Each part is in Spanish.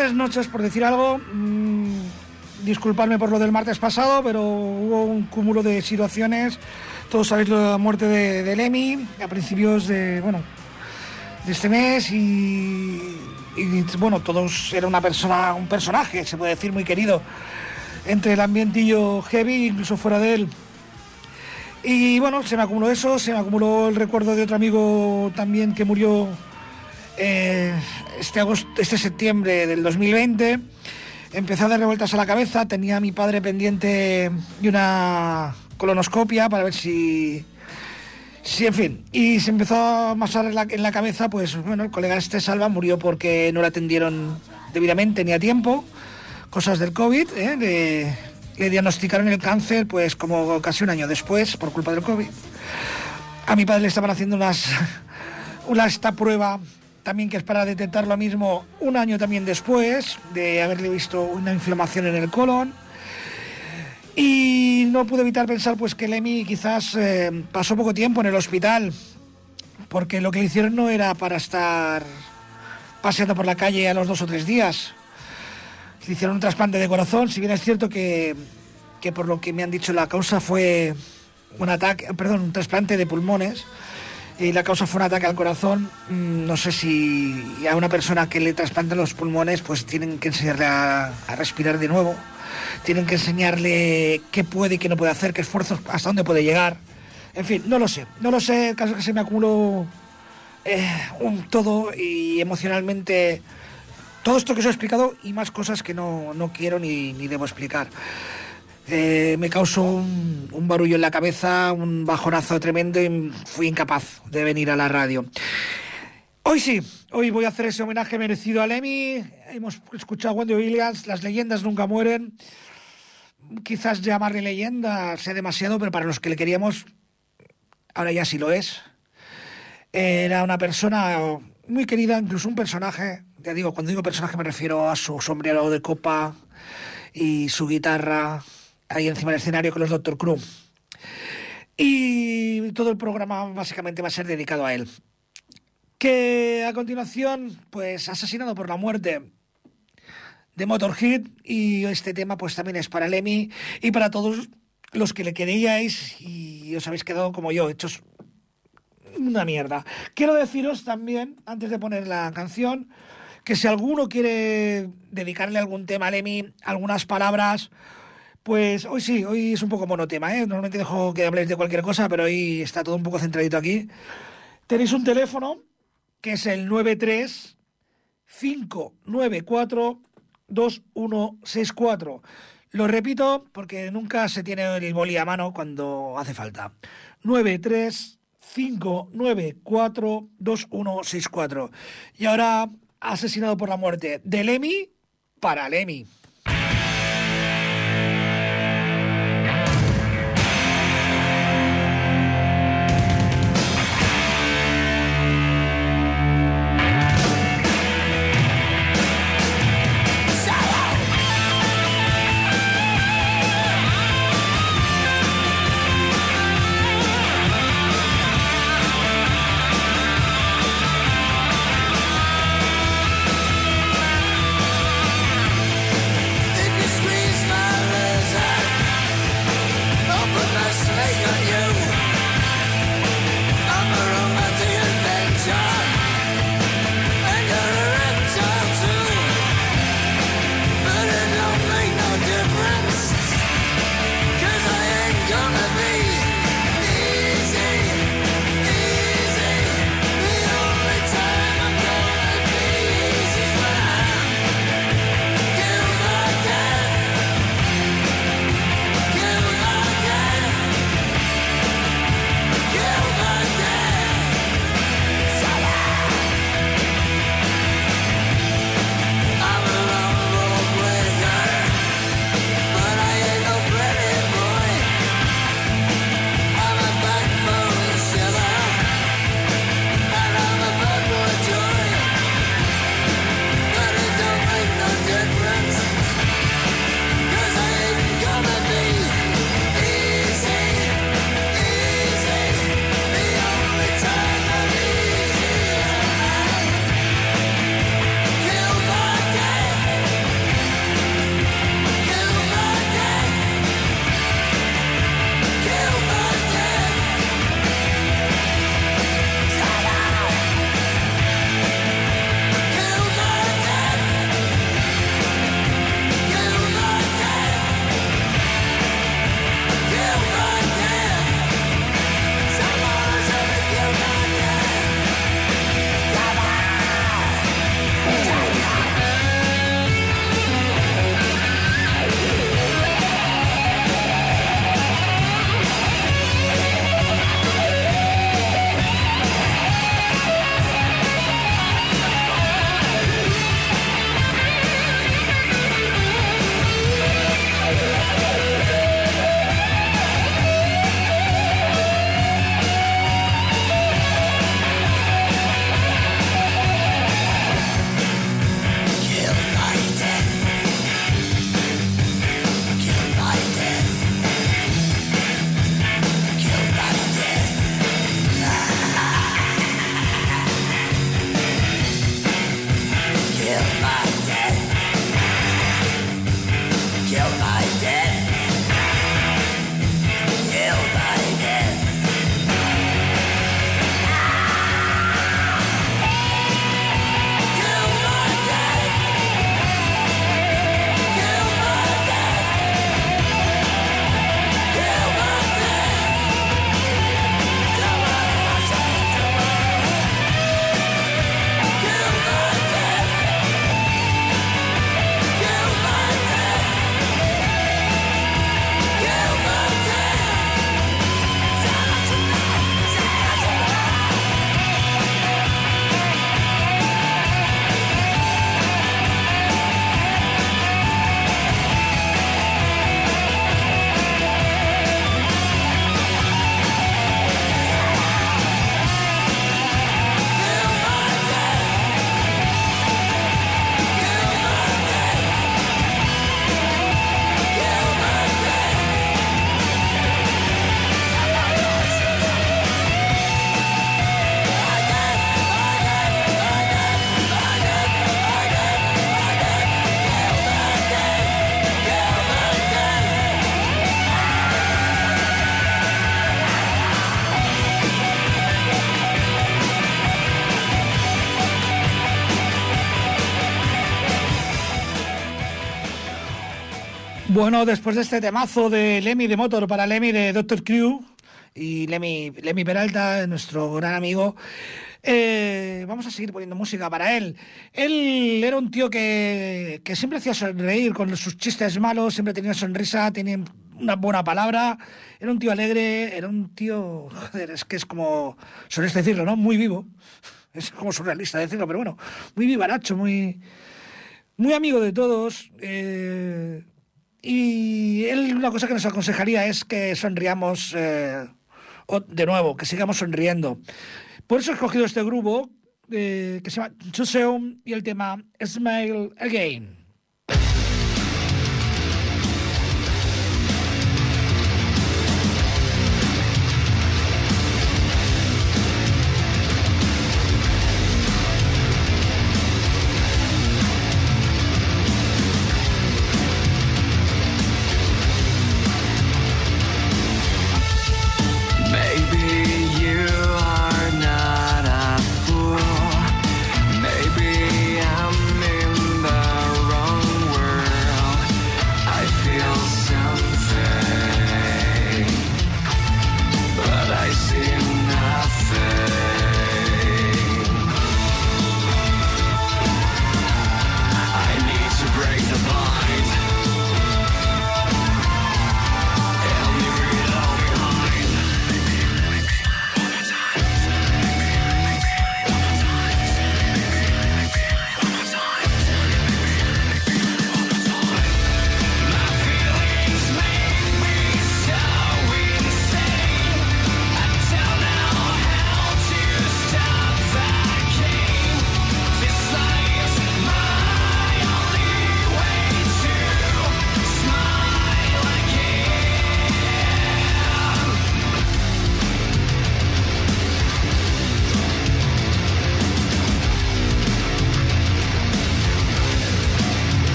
Noches, por decir algo. Mm, disculpadme por lo del martes pasado, pero hubo un cúmulo de situaciones. Todos sabéis la muerte de, de Lemmy a principios de, bueno, de este mes y, bueno, todos era una persona, un personaje, se puede decir, muy querido entre el ambientillo heavy, incluso fuera de él. Y bueno, se me acumuló eso, se me acumuló el recuerdo de otro amigo también que murió eh, este, agosto, este septiembre del 2020. Empezó a dar revueltas a la cabeza, tenía a mi padre pendiente de una colonoscopia para ver si... Sí, en fin, y se empezó a amasar en la, la cabeza, pues bueno, el colega este Salva murió porque no le atendieron debidamente ni a tiempo, cosas del COVID, ¿eh? le diagnosticaron el cáncer pues como casi un año después por culpa del COVID. A mi padre le estaban haciendo unas, una esta prueba también que es para detectar lo mismo un año también después de haberle visto una inflamación en el colon. Y no pude evitar pensar pues que Lemmy quizás eh, pasó poco tiempo en el hospital, porque lo que le hicieron no era para estar paseando por la calle a los dos o tres días. Le hicieron un trasplante de corazón, si bien es cierto que, que por lo que me han dicho la causa fue un ataque, perdón, un trasplante de pulmones la causa fue un ataque al corazón. Mm, No sé si a una persona que le trasplantan los pulmones, pues tienen que enseñarle a, a respirar de nuevo, tienen que enseñarle qué puede y qué no puede hacer, qué esfuerzos, hasta dónde puede llegar. En fin, no lo sé, no lo sé, el caso es que se me acumuló eh, un todo y emocionalmente todo esto que os he explicado y más cosas que no, no quiero ni, ni debo explicar. Eh, me causó un, un barullo en la cabeza, un bajonazo tremendo y fui incapaz de venir a la radio. Hoy sí, hoy voy a hacer ese homenaje merecido a Lemmy. Hemos escuchado a Wendy Williams, las leyendas nunca mueren. Quizás llamarle leyenda sea demasiado, pero para los que le queríamos, ahora ya sí lo es. Era una persona muy querida, incluso un personaje. Ya digo, cuando digo personaje me refiero a su sombrero de copa y su guitarra ahí encima del escenario con los Dr. Crew. Y todo el programa básicamente va a ser dedicado a él. Que a continuación, pues asesinado por la muerte de Motorhead y este tema pues también es para Lemmy y para todos los que le queríais y os habéis quedado como yo, hechos una mierda. Quiero deciros también, antes de poner la canción, que si alguno quiere dedicarle algún tema a Lemmy, algunas palabras, Pues hoy sí, hoy es un poco monotema, ¿eh? Normalmente dejo que habléis de cualquier cosa, pero hoy está todo un poco centradito aquí. Tenéis un teléfono que es el 93 594 2164. Lo repito porque nunca se tiene el boli a mano cuando hace falta. 935942164. Y ahora asesinado por la muerte de Lemi para Lemi. Bueno, después de este temazo de Lemmy de Motor para Lemmy de Doctor Crew y Lemmy, Lemmy Peralta, nuestro gran amigo, eh, vamos a seguir poniendo música para él. Él era un tío que, que siempre hacía sonreír con sus chistes malos, siempre tenía sonrisa, tenía una buena palabra, era un tío alegre, era un tío, joder, es que es como, sueles decirlo, ¿no? Muy vivo. Es como surrealista decirlo, pero bueno, muy vivaracho, muy, muy amigo de todos. Eh, y él una cosa que nos aconsejaría es que sonriamos eh, de nuevo, que sigamos sonriendo. Por eso he escogido este grupo eh, que se llama Chuseum y el tema Smile Again.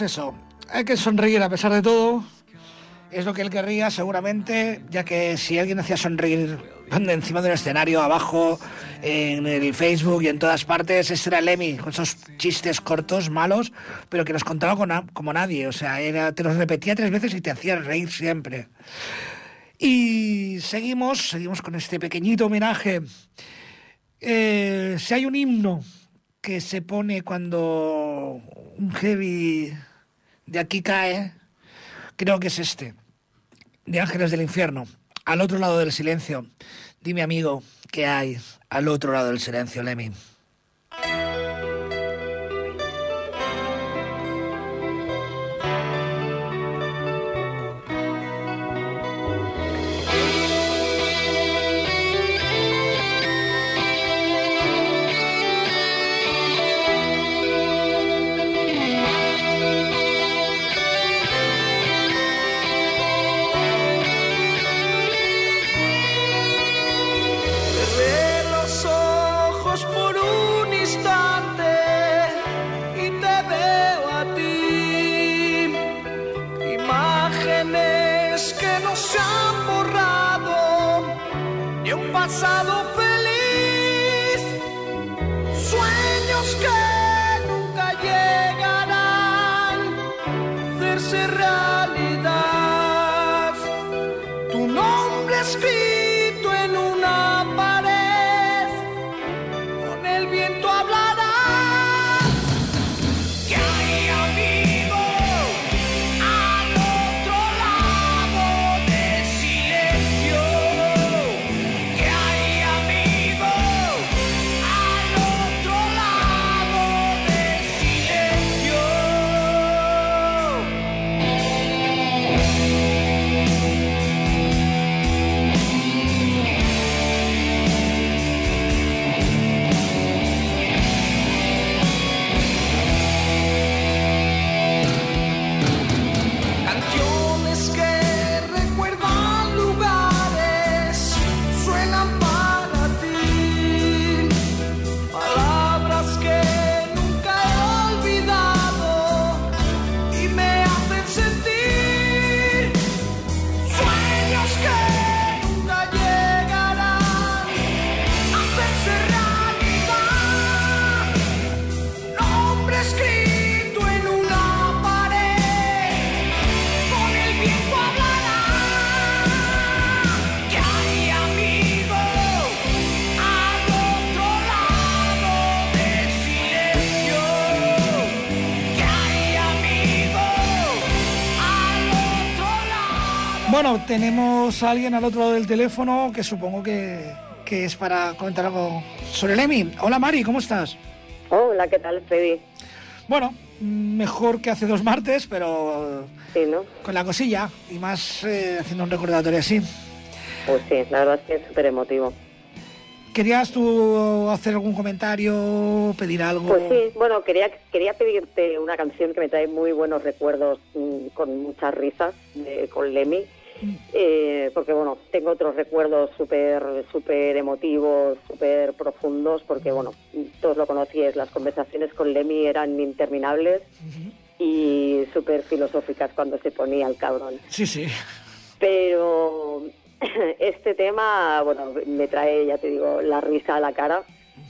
Eso, hay que sonreír a pesar de todo. Es lo que él querría seguramente, ya que si alguien hacía sonreír encima del escenario, abajo, en el Facebook y en todas partes, ese era Lemmy, con esos chistes cortos, malos, pero que los contaba como nadie. O sea, era, te los repetía tres veces y te hacía reír siempre. Y seguimos, seguimos con este pequeñito homenaje. Eh, si hay un himno que se pone cuando un heavy de aquí cae, creo que es este, de Ángeles del Infierno, al otro lado del silencio. Dime amigo, ¿qué hay al otro lado del silencio, Lemmy? Tenemos a alguien al otro lado del teléfono que supongo que, es para comentar algo sobre Lemi. Hola Mari, ¿cómo estás? Hola, ¿qué tal, Freddy? Bueno, mejor que hace dos martes, pero sí, ¿no? con la cosilla y más eh, haciendo un recordatorio así. Pues sí, la verdad es que es súper emotivo. ¿Querías tú hacer algún comentario, pedir algo? Pues sí, bueno, quería, quería pedirte una canción que me trae muy buenos recuerdos mm, con muchas risas con Lemmy eh, porque bueno, tengo otros recuerdos súper super emotivos, súper profundos, porque bueno, todos lo conocíais, las conversaciones con Lemmy eran interminables y súper filosóficas cuando se ponía el cabrón. Sí, sí. Pero este tema, bueno, me trae, ya te digo, la risa a la cara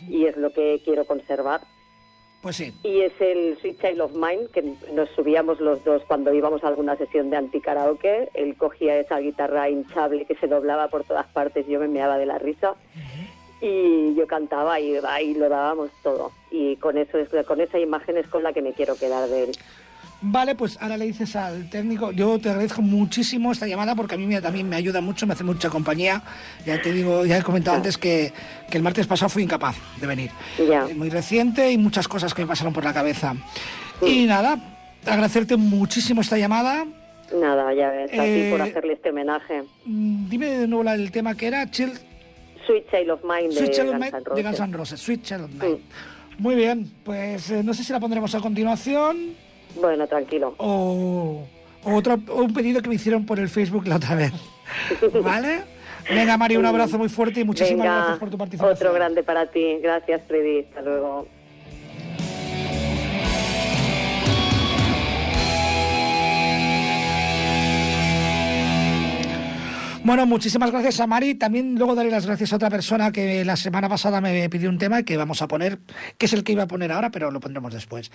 y es lo que quiero conservar. Pues sí. Y es el Sweet Child of Mine, que nos subíamos los dos cuando íbamos a alguna sesión de anti-karaoke. Él cogía esa guitarra hinchable que se doblaba por todas partes, yo me meaba de la risa. Y yo cantaba y, y lo dábamos todo. Y con, eso, con esa imagen es con la que me quiero quedar de él. Vale, pues ahora le dices al técnico, yo te agradezco muchísimo esta llamada porque a mí también me ayuda mucho, me hace mucha compañía. Ya te digo, ya he comentado antes que, el martes pasado fui incapaz de venir. Ya. Muy reciente y muchas cosas que me pasaron por la cabeza. Y nada, agradecerte muchísimo esta llamada. Nada, ya ves, aquí por eh, hacerle este homenaje. Mm, dime de nuevo el tema que era, Chill... Sweet Child of Mine de, Sweet Child of Mine, de Guns N' Roses. Sweet Child of Mine. Muy bien, pues eh, no sé si la pondremos a continuación. Bueno, tranquilo. O, otro, un pedido que me hicieron por el Facebook la otra vez. ¿Vale? Venga, María, un abrazo muy fuerte y muchísimas gracias por tu participación. Otro grande para ti. Gracias, Freddy. Hasta luego. Bueno, muchísimas gracias a Mari. También luego daré las gracias a otra persona que la semana pasada me pidió un tema que vamos a poner, que es el que iba a poner ahora, pero lo pondremos después.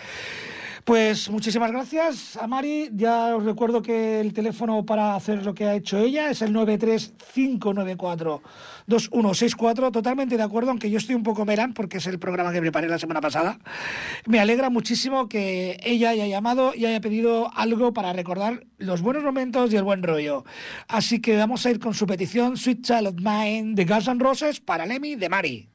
Pues muchísimas gracias a Mari. Ya os recuerdo que el teléfono para hacer lo que ha hecho ella es el 935942164. Totalmente de acuerdo, aunque yo estoy un poco melán porque es el programa que preparé la semana pasada. Me alegra muchísimo que ella haya llamado y haya pedido algo para recordar los buenos momentos y el buen rollo. Así que vamos a ir con su petición Sweet Child of Mine de Guns N' Roses para Lemmy de Mari.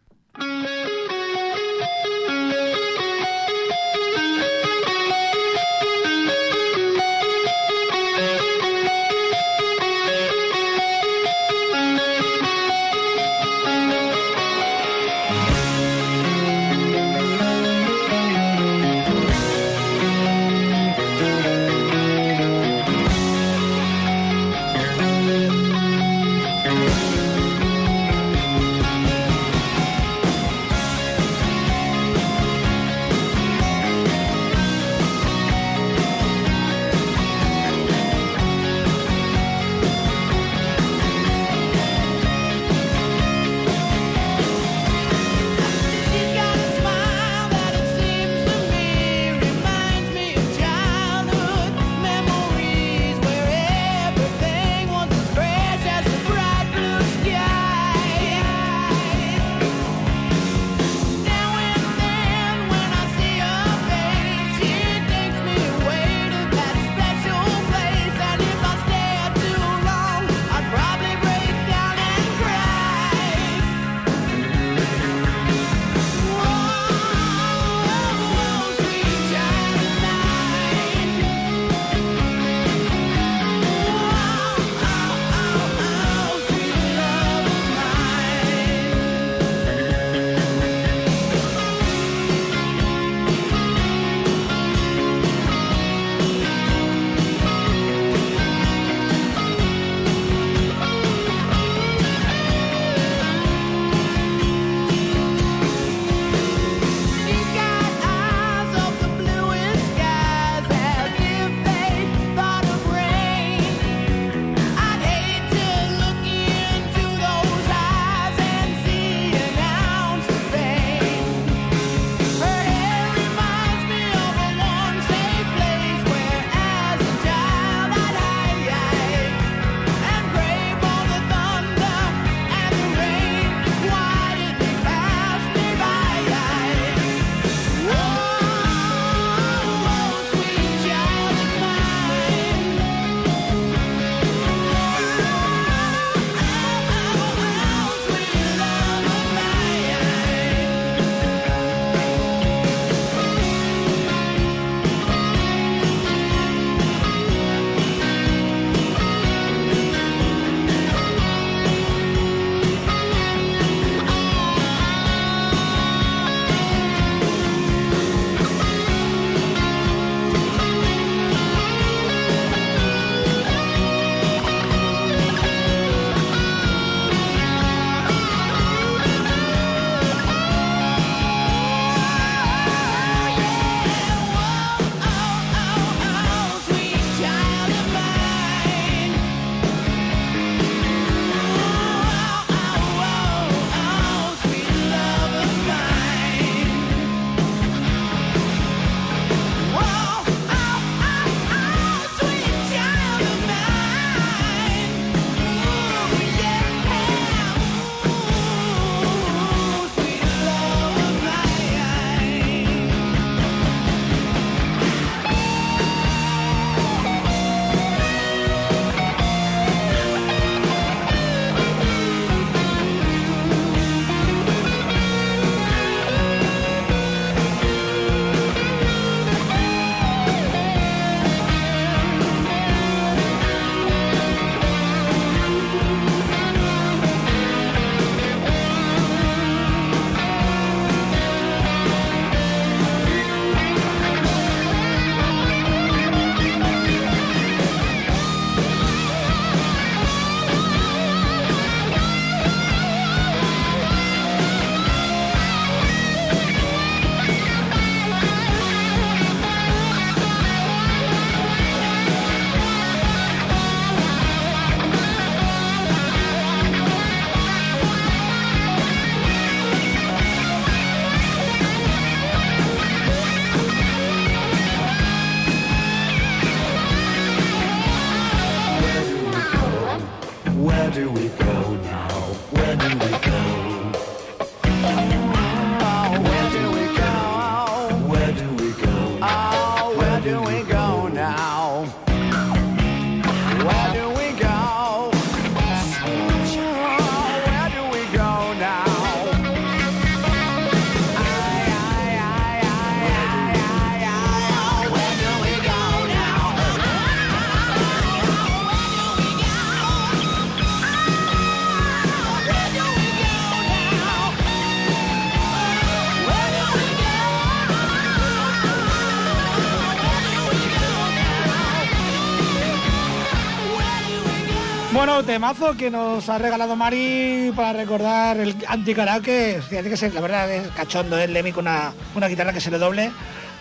Temazo que nos ha regalado Mari para recordar el anticaraoke. Fíjate que se- la verdad es cachondo, ¿eh? Lemmy con una, una guitarra que se le doble,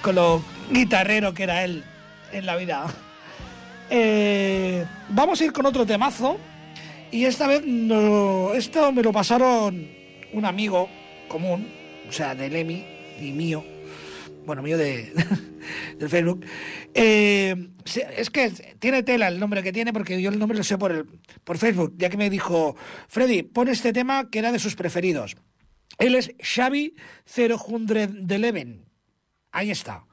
con lo guitarrero que era él en la vida. Eh, vamos a ir con otro temazo. Y esta vez no, esto me lo pasaron un amigo común, o sea, de Lemmy y mío. Bueno, mío de, Facebook. Eh, es que tiene tela el nombre que tiene, porque yo el nombre lo sé por, el, por Facebook, ya que me dijo, Freddy, pon este tema que era de sus preferidos. Él es Xavi 011. Ahí está.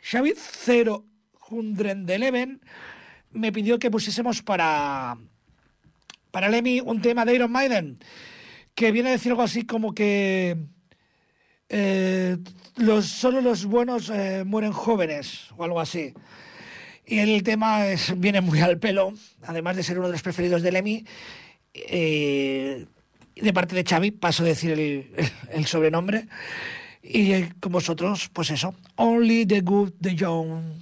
Xavi 011 me pidió que pusiésemos para, para Lemmy un tema de Iron Maiden, que viene a decir algo así como que eh, los, solo los buenos eh, mueren jóvenes o algo así. Y el tema es, viene muy al pelo, además de ser uno de los preferidos de Lemmy. eh, de parte de Xavi, paso a decir el, el sobrenombre. Y eh, con vosotros, pues eso, Only the Good, the Young.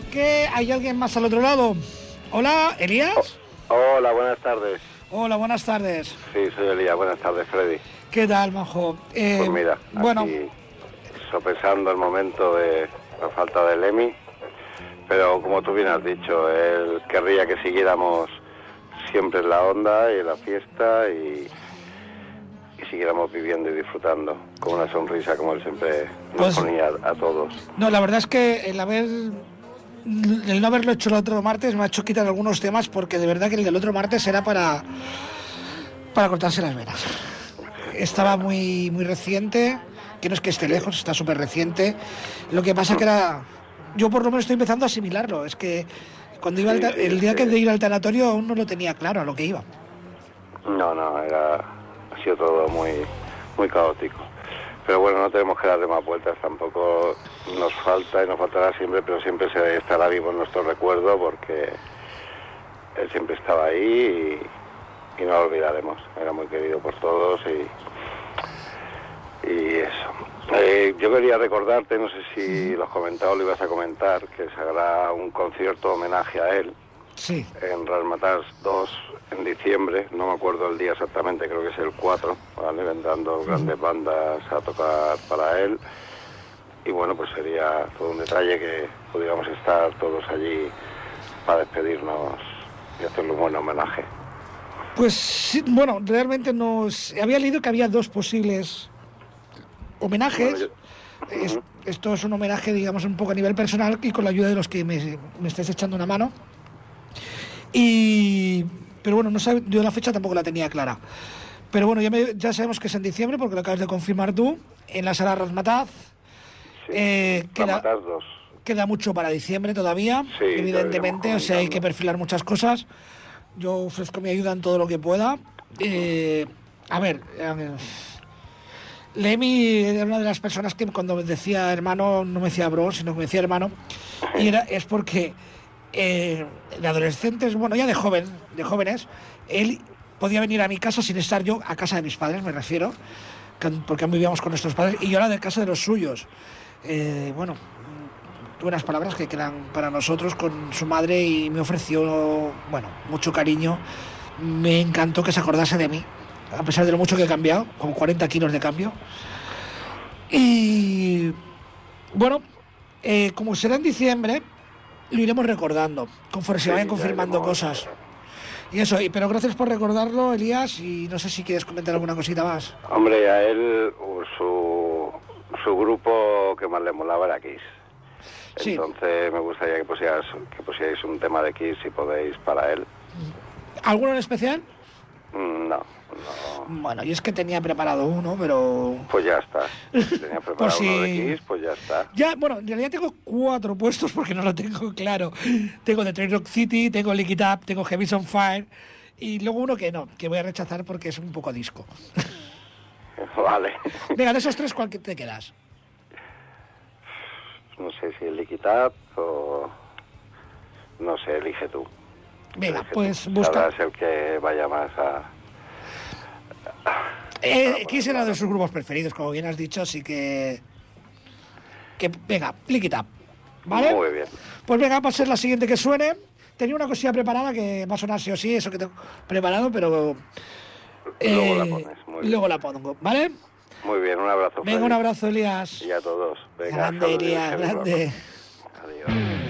Creo que hay alguien más al otro lado. Hola, Elías. Hola, buenas tardes. Hola, buenas tardes. Sí, soy Elías. Buenas tardes, Freddy. ¿Qué tal, Majo? Eh, Pues mira, bueno, aquí sopesando el momento de la falta de Lemmy, pero como tú bien has dicho, él querría que siguiéramos siempre en la onda y en la fiesta y, y siguiéramos viviendo y disfrutando con una sonrisa como él siempre nos Pues- ponía a, a todos. no, la verdad es que el haber el no haberlo hecho el otro martes me ha hecho quitar algunos temas porque de verdad que el del otro martes era para para cortarse las venas. Estaba muy muy reciente, que no es que esté lejos, está súper reciente. Lo que pasa que era yo por lo menos estoy empezando a asimilarlo, es que cuando iba al Sí, el día que de ir al tanatorio aún no lo tenía claro a lo que iba. No, no, era, ha sido todo muy, muy caótico. Pero bueno, no tenemos que darle más vueltas tampoco. Nos falta y nos faltará siempre, pero siempre estará vivo en nuestro recuerdo porque él siempre estaba ahí y, y no lo olvidaremos. Era muy querido por todos y, y eso. Eh, yo quería recordarte, no sé si lo has comentado lo ibas a comentar, que se hará un concierto homenaje a él Sí. en Rasmatas 2 en diciembre, no me acuerdo el día exactamente, creo que es el 4, ¿vale? vendrán dos grandes bandas a tocar para él. Y bueno, pues sería todo un detalle que pudiéramos estar todos allí para despedirnos y hacerle un buen homenaje. Pues sí, bueno, realmente nos había leído que había dos posibles homenajes. Bueno, Es- esto es un homenaje, digamos, un poco a nivel personal y con la ayuda de los que me, me estáis echando una mano. Y pero bueno, no sabe, yo la fecha tampoco la tenía clara. Pero bueno, ya, me- ya sabemos que es en diciembre porque lo acabas de confirmar tú en la sala Razmataz. Sí. Eh, queda, Rasmatas 2. queda mucho para diciembre todavía, Sí, evidentemente, o sea, hay que perfilar muchas cosas. Yo ofrezco mi ayuda en todo lo que pueda. Eh, a ver, eh, Lemmy era una de las personas que cuando me decía hermano, no me decía bro, sino que me decía hermano, y era, es porque eh, de adolescentes, bueno, ya de joven, de jóvenes, él podía venir a mi casa sin estar yo a casa de mis padres, me refiero, que- porque vivíamos con nuestros padres, y yo era de casa de los suyos. Eh, bueno, buenas palabras que quedan para nosotros con su madre y me ofreció, bueno, mucho cariño. Me encantó que se acordase de mí, a pesar de lo mucho que he cambiado, con 40 kilos de cambio. Y bueno, eh, como será en diciembre, lo iremos recordando, conforme se Sí, vayan ya confirmando cosas. Y eso, y- pero gracias por recordarlo, Elías, y no sé si quieres comentar alguna cosita más. Hombre, a él su, su grupo que más le molaba era Kiss. Sí. Entonces me gustaría que pusieras, que pusierais un tema de Kiss si podéis para él. ¿Alguno en especial? Mm, No, no. Bueno, yo es que tenía preparado uno, pero Pues ya está. Tenía preparado si- uno de Kiss, pues ya está. Ya, bueno, en realidad tengo cuatro puestos porque no lo tengo claro. Tengo The Train Rock City, tengo Lick It Up, tengo Heavy's on Fire y luego uno que no, que voy a rechazar porque es un poco disco. Vale. Venga, de esos tres, ¿cuál te quedas? No sé si el Lick It Up o... No sé, elige tú. Venga, Elige pues tú. busca. Sabrás el que vaya más a... Eh, era de sus grupos preferidos, como bien has dicho, así que... que venga, Lick It Up. ¿Vale? Muy bien. Pues venga, va a ser la siguiente que suene. Tenía una cosilla preparada que va a sonar sí o sí, eso que tengo preparado, pero... Luego la eh, pones, muy bien. luego la pongo, ¿vale? Muy bien, un abrazo. Venga, Freddy. un abrazo, Elías. Y a todos. Venga, Grande, Elías, grande. Adiós.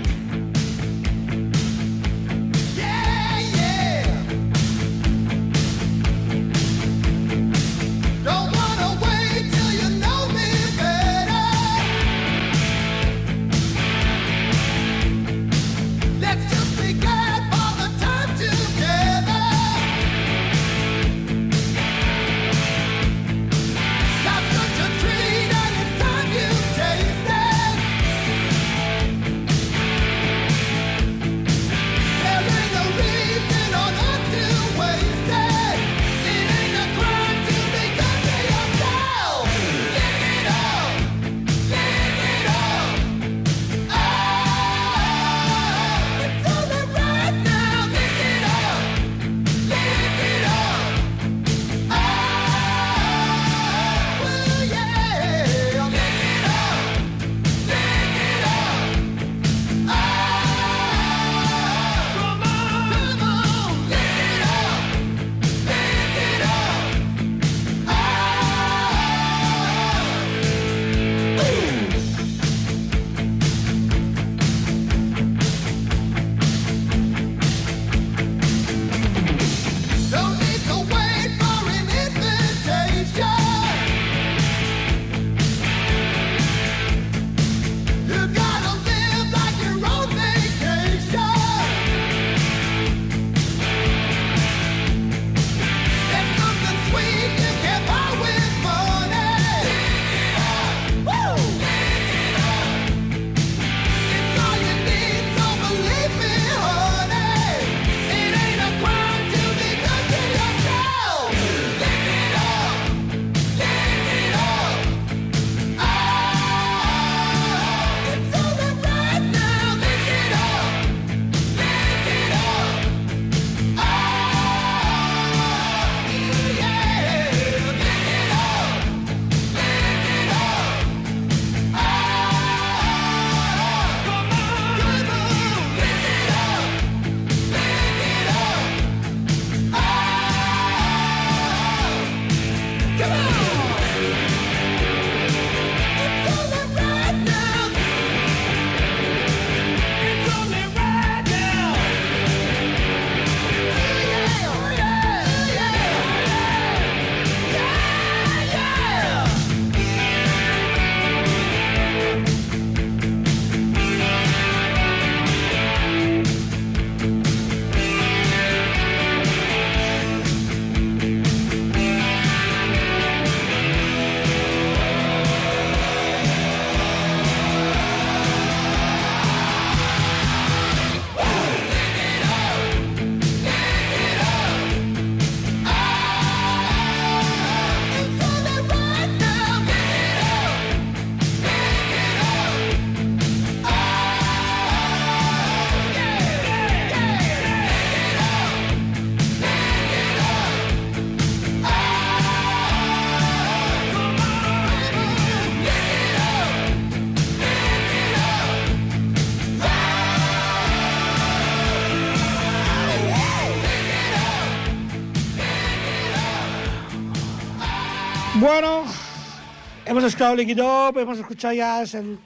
Escuchado Lick It Up, hemos escuchado ya el,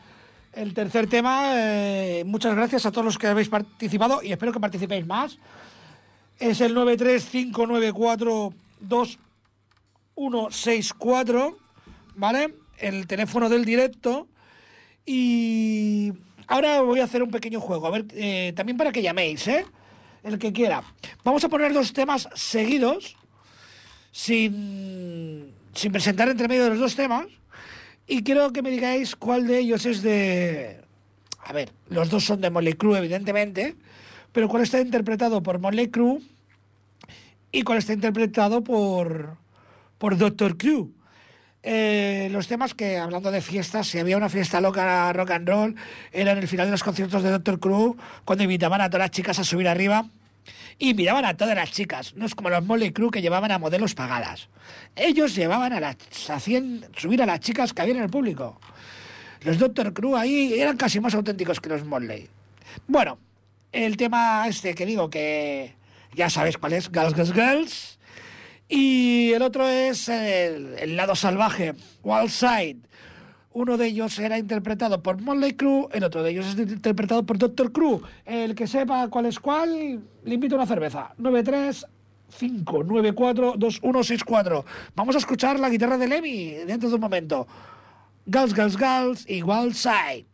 el tercer tema. eh, muchas gracias a todos los que habéis participado y espero que participéis más. Es el 935942164, ¿vale? El teléfono del directo. Y ahora voy a hacer un pequeño juego, a ver, eh, también para que llaméis, ¿eh? El que quiera. Vamos a poner dos temas seguidos sin, sin presentar entre medio de los dos temas. Y quiero que me digáis cuál de ellos es de... A ver, los dos son de Motley Crue, evidentemente, pero cuál está interpretado por Motley Crue y cuál está interpretado por, por Doctor Crue. Eh, los temas que, hablando de fiestas, si había una fiesta loca rock and roll, era en el final de los conciertos de Doctor Crue, cuando invitaban a todas las chicas a subir arriba y miraban a todas las chicas. No es como los Motley Crue que llevaban a modelos pagadas. Ellos llevaban a las, hacían subir a las chicas que había en el público. Los Doctor Crue ahí eran casi más auténticos que los Motley. Bueno, el tema este que digo que ya sabes cuál es, Girls, Girls, Girls. Y el otro es el, el lado salvaje, Wild Side. Uno de ellos era interpretado por Motley Crue, el otro de ellos es interpretado por Doctor Crue. El que sepa cuál es cuál, le invito a una cerveza. 935942164. Vamos a escuchar la guitarra de Lemmy dentro de un momento. Girls, Girls, Girls y Wild Side.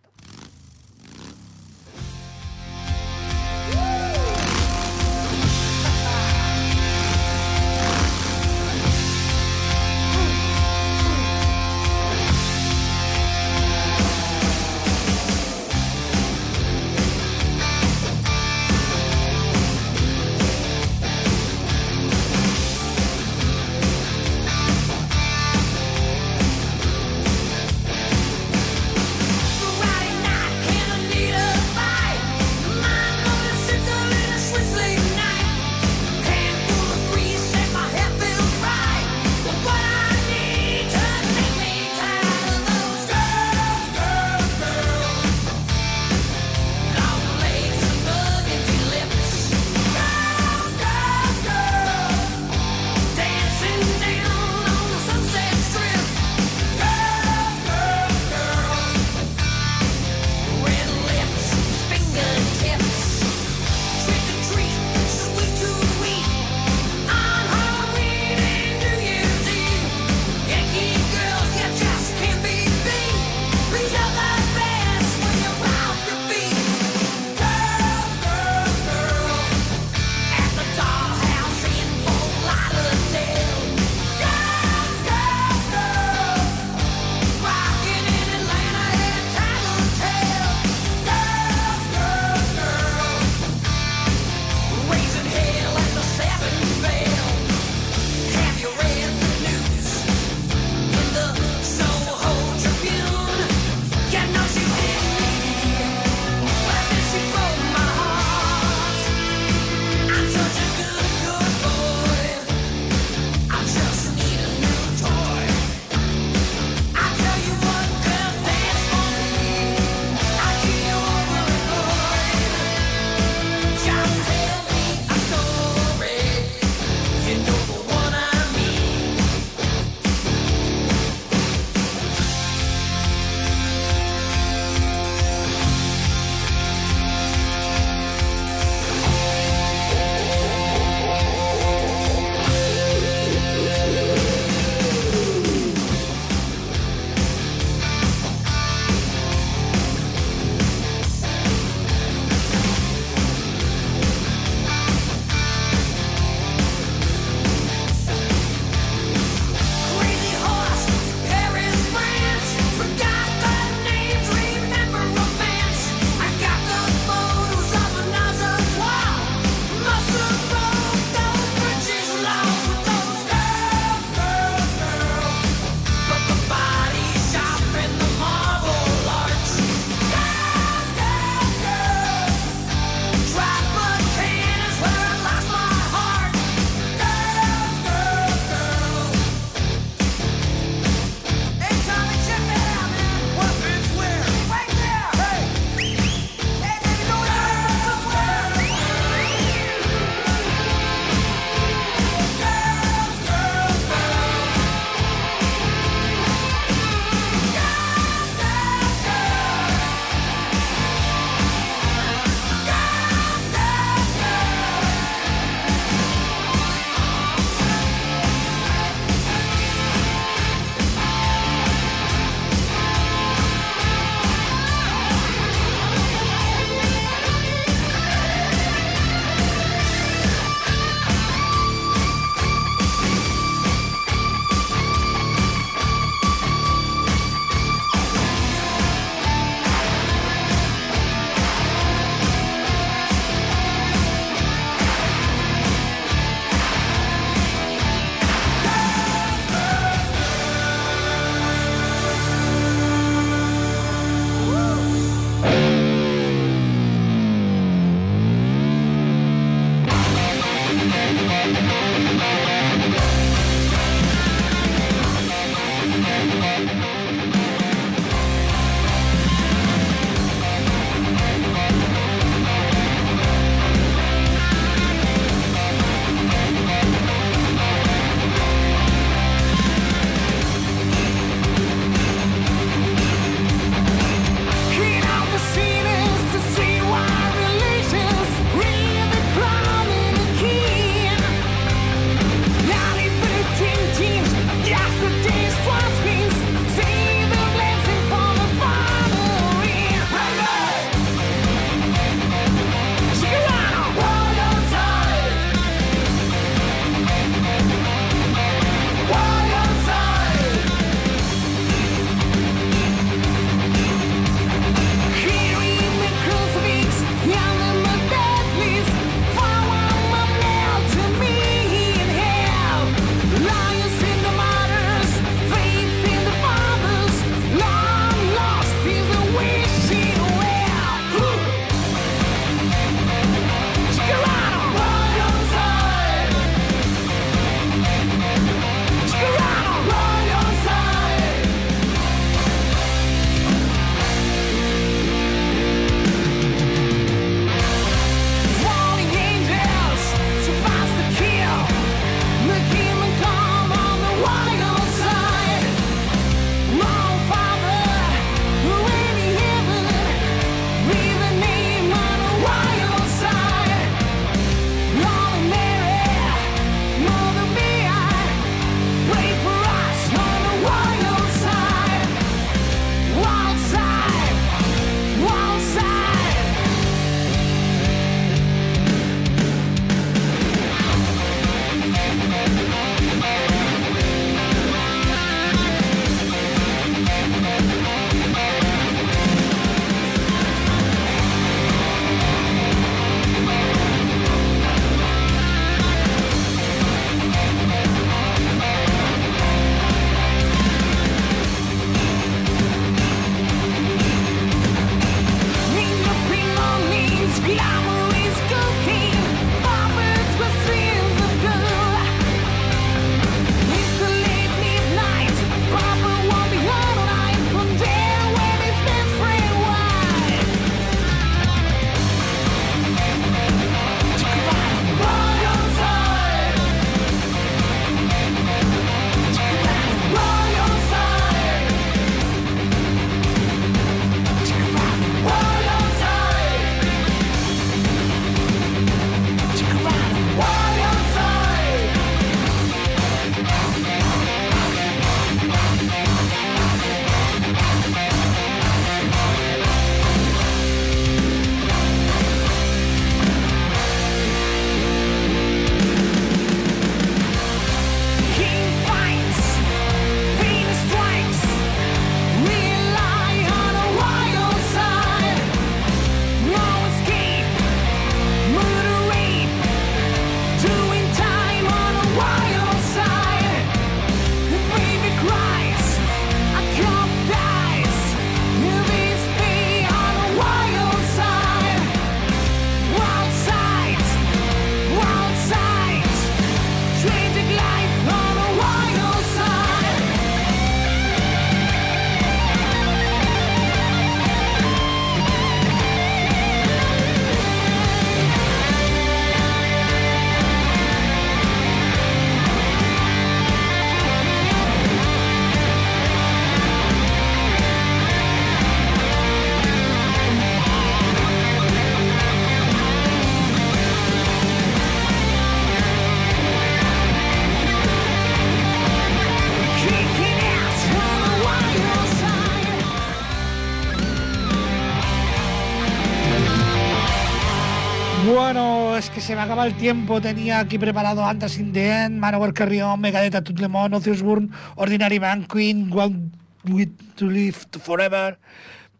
Me acaba el tiempo. Tenía aquí preparado antes in the End, Manowar Carrion, Megadeth, Tout Le Monde, Ozzy Osbourne, Ordinary Man, Queen, Want With to Live Forever.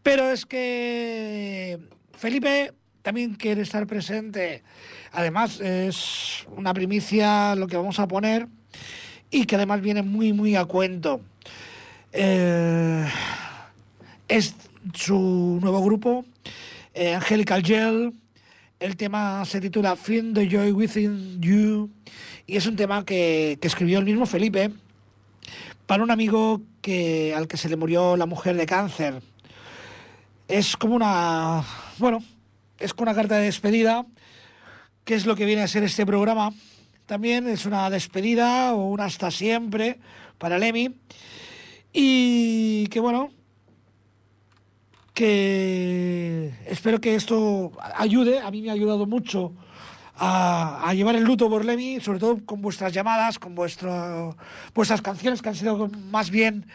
Pero es que Felipe también quiere estar presente. Además, es una primicia lo que vamos a poner y que además viene muy, muy a cuento. Eh, es su nuevo grupo, eh, Angelical Gel. El tema se titula Find the Joy Within You y es un tema que, escribió el mismo Felipe para un amigo que, al que se le murió la mujer de cáncer. Es como una, bueno, es como una carta de despedida, que es lo que viene a ser este programa. También es una despedida o un hasta siempre para Lemmy. Y que bueno, que espero que esto ayude, a mí me ha ayudado mucho a, a llevar el luto por Lemmy, sobre todo con vuestras llamadas, con vuestro, vuestras canciones que han sido más bien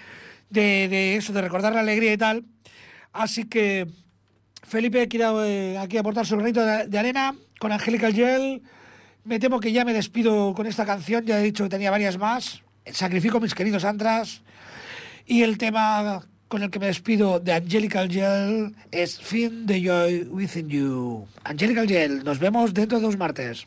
de, de eso, de recordar la alegría y tal. Así que Felipe quiere eh, aquí aportar su granito de, de arena con Angelical Gel. Me temo que ya me despido con esta canción, ya he dicho que tenía varias más. Sacrifico mis queridos antras. Y el tema con el que me despido de Angelical Gel es Find the Joy Within You. Angelical Gel, nos vemos dentro de dos martes.